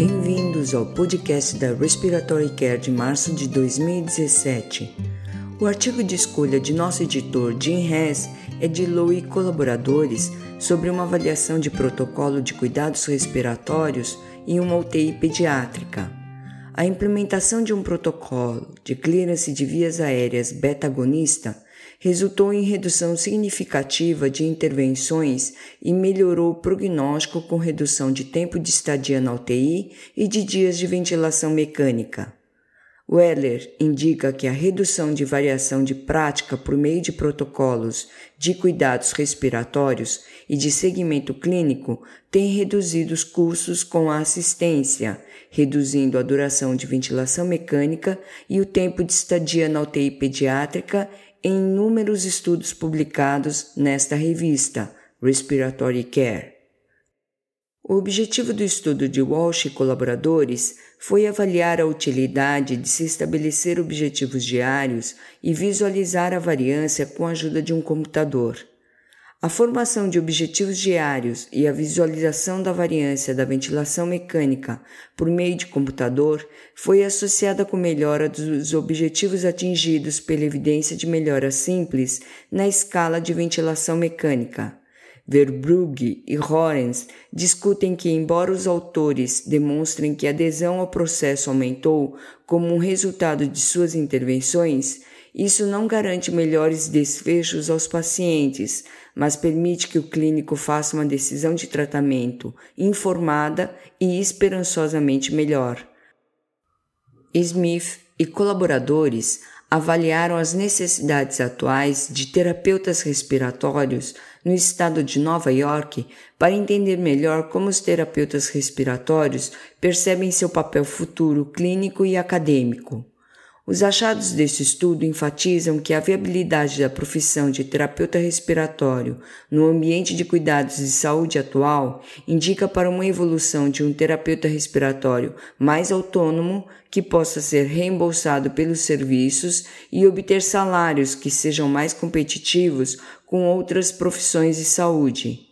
Bem-vindos ao podcast da Respiratory Care de março de 2017. O artigo de escolha de nosso editor Jim Hess é de Lowe e colaboradores sobre uma avaliação de protocolo de cuidados respiratórios em uma UTI pediátrica. A implementação de um protocolo de clearance de vias aéreas beta-agonista resultou em redução significativa de intervenções e melhorou o prognóstico com redução de tempo de estadia na UTI e de dias de ventilação mecânica. Weller indica que a redução de variação de prática por meio de protocolos de cuidados respiratórios e de segmento clínico tem reduzido os custos com a assistência, reduzindo a duração de ventilação mecânica e o tempo de estadia na UTI pediátrica em inúmeros estudos publicados nesta revista, Respiratory Care. O objetivo do estudo de Walsh e colaboradores foi avaliar a utilidade de se estabelecer objetivos diários e visualizar a variância com a ajuda de um computador. A formação de objetivos diários e a visualização da variância da ventilação mecânica por meio de computador foi associada com melhora dos objetivos atingidos pela evidência de melhora simples na escala de ventilação mecânica. Verbrugge e Horens discutem que, embora os autores demonstrem que a adesão ao processo aumentou como um resultado de suas intervenções, isso não garante melhores desfechos aos pacientes, mas permite que o clínico faça uma decisão de tratamento informada e esperançosamente melhor. Smith e colaboradores avaliaram as necessidades atuais de terapeutas respiratórios no estado de Nova York para entender melhor como os terapeutas respiratórios percebem seu papel futuro clínico e acadêmico. Os achados desse estudo enfatizam que a viabilidade da profissão de terapeuta respiratório no ambiente de cuidados de saúde atual indica para uma evolução de um terapeuta respiratório mais autônomo que possa ser reembolsado pelos serviços e obter salários que sejam mais competitivos com outras profissões de saúde.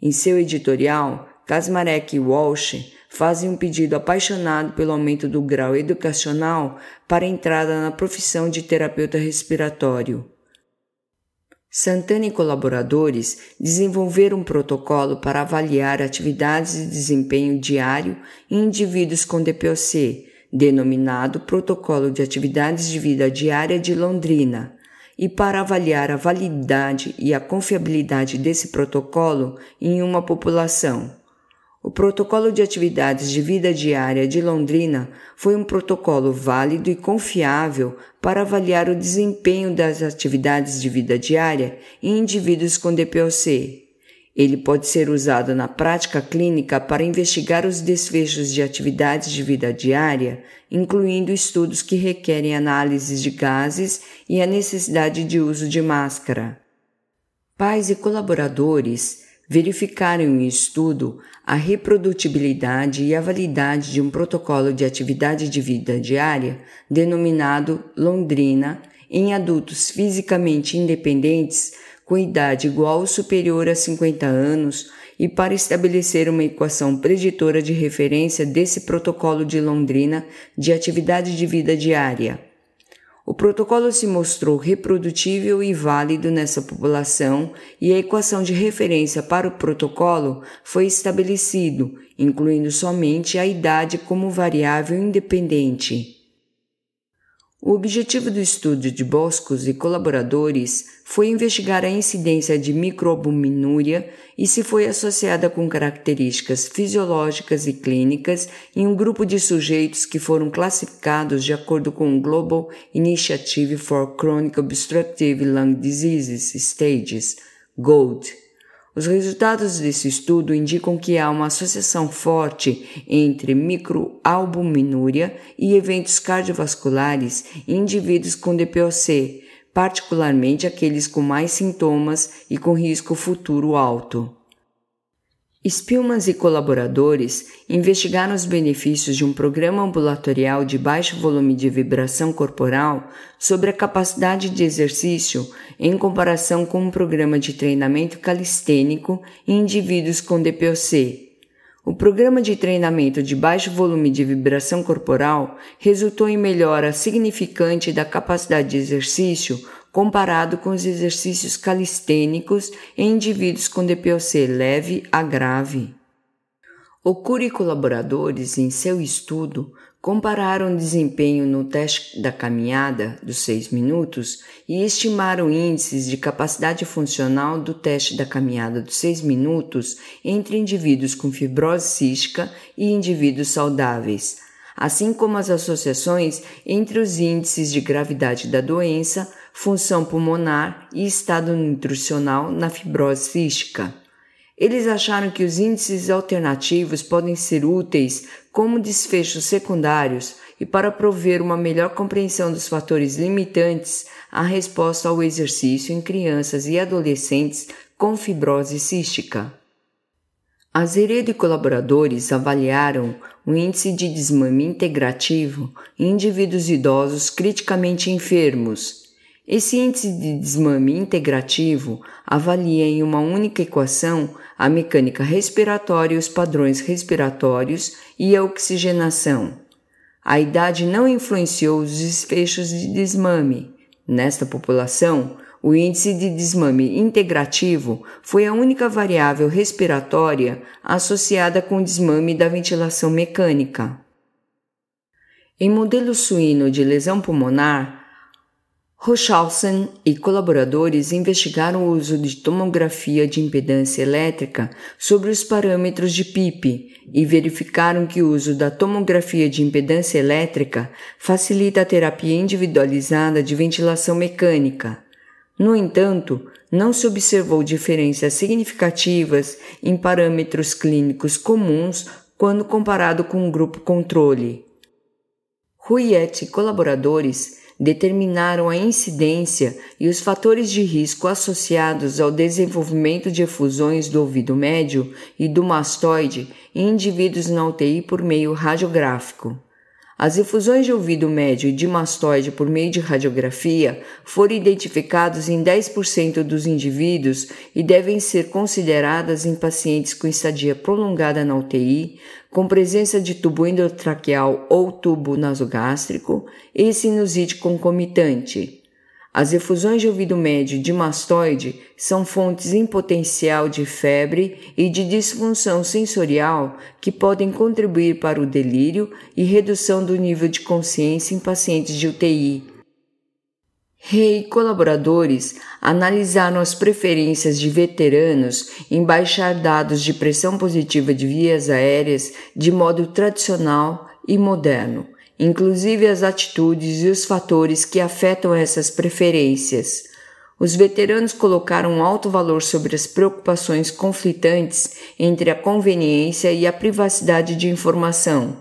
Em seu editorial, Kasmarek e Walsh fazem um pedido apaixonado pelo aumento do grau educacional para entrada na profissão de terapeuta respiratório. Santana e colaboradores desenvolveram um protocolo para avaliar atividades de desempenho diário em indivíduos com DPOC, denominado Protocolo de Atividades de Vida Diária de Londrina, e para avaliar a validade e a confiabilidade desse protocolo em uma população. O Protocolo de Atividades de Vida Diária de Londrina foi um protocolo válido e confiável para avaliar o desempenho das atividades de vida diária em indivíduos com DPOC. Ele pode ser usado na prática clínica para investigar os desfechos de atividades de vida diária, incluindo estudos que requerem análises de gases e a necessidade de uso de máscara. Pais e colaboradores verificaram em estudo a reprodutibilidade e a validade de um protocolo de atividade de vida diária denominado Londrina em adultos fisicamente independentes com idade igual ou superior a 50 anos e para estabelecer uma equação preditora de referência desse protocolo de Londrina de atividade de vida diária. O protocolo se mostrou reprodutível e válido nessa população e a equação de referência para o protocolo foi estabelecido, incluindo somente a idade como variável independente. O objetivo do estudo de Boscos e colaboradores foi investigar a incidência de microalbuminúria e se foi associada com características fisiológicas e clínicas em um grupo de sujeitos que foram classificados de acordo com o Global Initiative for Chronic Obstructive Lung Diseases Stages, GOLD. Os resultados desse estudo indicam que há uma associação forte entre microalbuminúria e eventos cardiovasculares em indivíduos com DPOC, particularmente aqueles com mais sintomas e com risco futuro alto. Spillman e colaboradores investigaram os benefícios de um programa ambulatorial de baixo volume de vibração corporal sobre a capacidade de exercício em comparação com um programa de treinamento calistênico em indivíduos com DPOC. O programa de treinamento de baixo volume de vibração corporal resultou em melhora significante da capacidade de exercício comparado com os exercícios calistênicos em indivíduos com DPOC leve a grave. Okura e colaboradores, em seu estudo, compararam o desempenho no teste da caminhada dos seis minutos e estimaram índices de capacidade funcional do teste da caminhada dos seis minutos entre indivíduos com fibrose cística e indivíduos saudáveis, assim como as associações entre os índices de gravidade da doença, função pulmonar e estado nutricional na fibrose cística. Eles acharam que os índices alternativos podem ser úteis como desfechos secundários e para prover uma melhor compreensão dos fatores limitantes à resposta ao exercício em crianças e adolescentes com fibrose cística. Azeredo e colaboradores avaliaram o índice de desmame integrativo em indivíduos idosos criticamente enfermos esse índice de desmame integrativo avalia em uma única equação a mecânica respiratória, os padrões respiratórios e a oxigenação. A idade não influenciou os desfechos de desmame. Nesta população, o índice de desmame integrativo foi a única variável respiratória associada com desmame da ventilação mecânica. Em modelo suíno de lesão pulmonar, Rochalsen e colaboradores investigaram o uso de tomografia de impedância elétrica sobre os parâmetros de PIP e verificaram que o uso da tomografia de impedância elétrica facilita a terapia individualizada de ventilação mecânica. No entanto, não se observou diferenças significativas em parâmetros clínicos comuns quando comparado com o grupo controle. Ruiet e colaboradores determinaram a incidência e os fatores de risco associados ao desenvolvimento de efusões do ouvido médio e do mastoide em indivíduos na UTI por meio radiográfico. As efusões de ouvido médio e de mastoide por meio de radiografia foram identificados em 10% dos indivíduos e devem ser consideradas em pacientes com estadia prolongada na UTI, com presença de tubo endotraqueal ou tubo nasogástrico e sinusite concomitante. As efusões de ouvido médio de mastoide são fontes em potencial de febre e de disfunção sensorial que podem contribuir para o delírio e redução do nível de consciência em pacientes de UTI. Rei e colaboradores analisaram as preferências de veteranos em baixar dados de pressão positiva de vias aéreas de modo tradicional e moderno inclusive as atitudes e os fatores que afetam essas preferências. Os veteranos colocaram um alto valor sobre as preocupações conflitantes entre a conveniência e a privacidade de informação.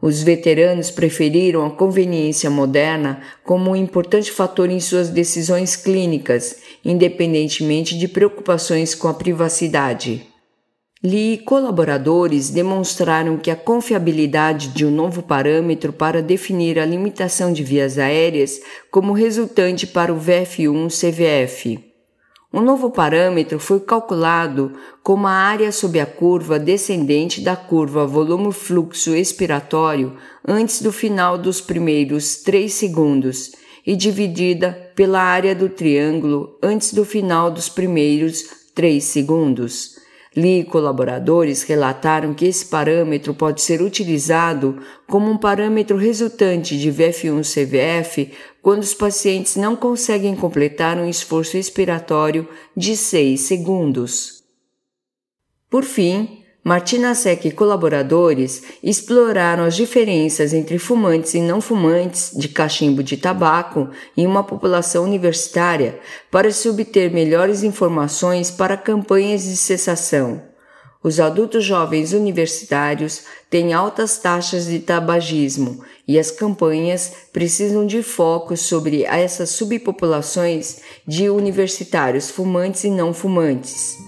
Os veteranos preferiram a conveniência moderna como um importante fator em suas decisões clínicas, independentemente de preocupações com a privacidade. Li colaboradores demonstraram que a confiabilidade de um novo parâmetro para definir a limitação de vias aéreas como resultante para o VF1-CVF. Um novo parâmetro foi calculado como a área sob a curva descendente da curva volume-fluxo expiratório antes do final dos primeiros 3 segundos e dividida pela área do triângulo antes do final dos primeiros 3 segundos. Lee e colaboradores relataram que esse parâmetro pode ser utilizado como um parâmetro resultante de VF1-CVF quando os pacientes não conseguem completar um esforço expiratório de 6 segundos. Por fim, Martina Sec e colaboradores exploraram as diferenças entre fumantes e não fumantes de cachimbo de tabaco em uma população universitária para se obter melhores informações para campanhas de cessação. Os adultos jovens universitários têm altas taxas de tabagismo e as campanhas precisam de foco sobre essas subpopulações de universitários fumantes e não fumantes.